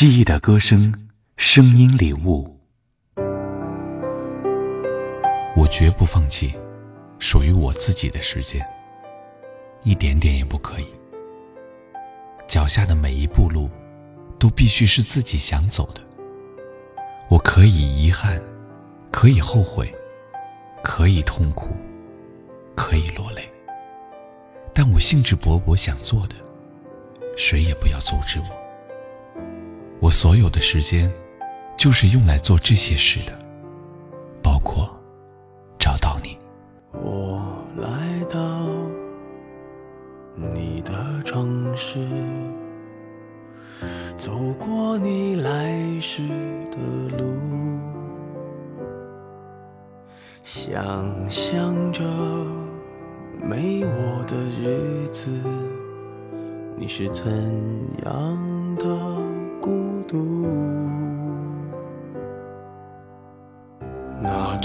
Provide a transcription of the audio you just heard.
记忆的歌声，声音礼物。我绝不放弃属于我自己的时间，一点点也不可以。脚下的每一步路，都必须是自己想走的。我可以遗憾，可以后悔，可以痛苦，可以落泪，但我兴致勃勃想做的，谁也不要阻止我。我所有的时间，就是用来做这些事的，包括找到你。我来到你的城市，走过你来时的路，想象着没我的日子，你是怎样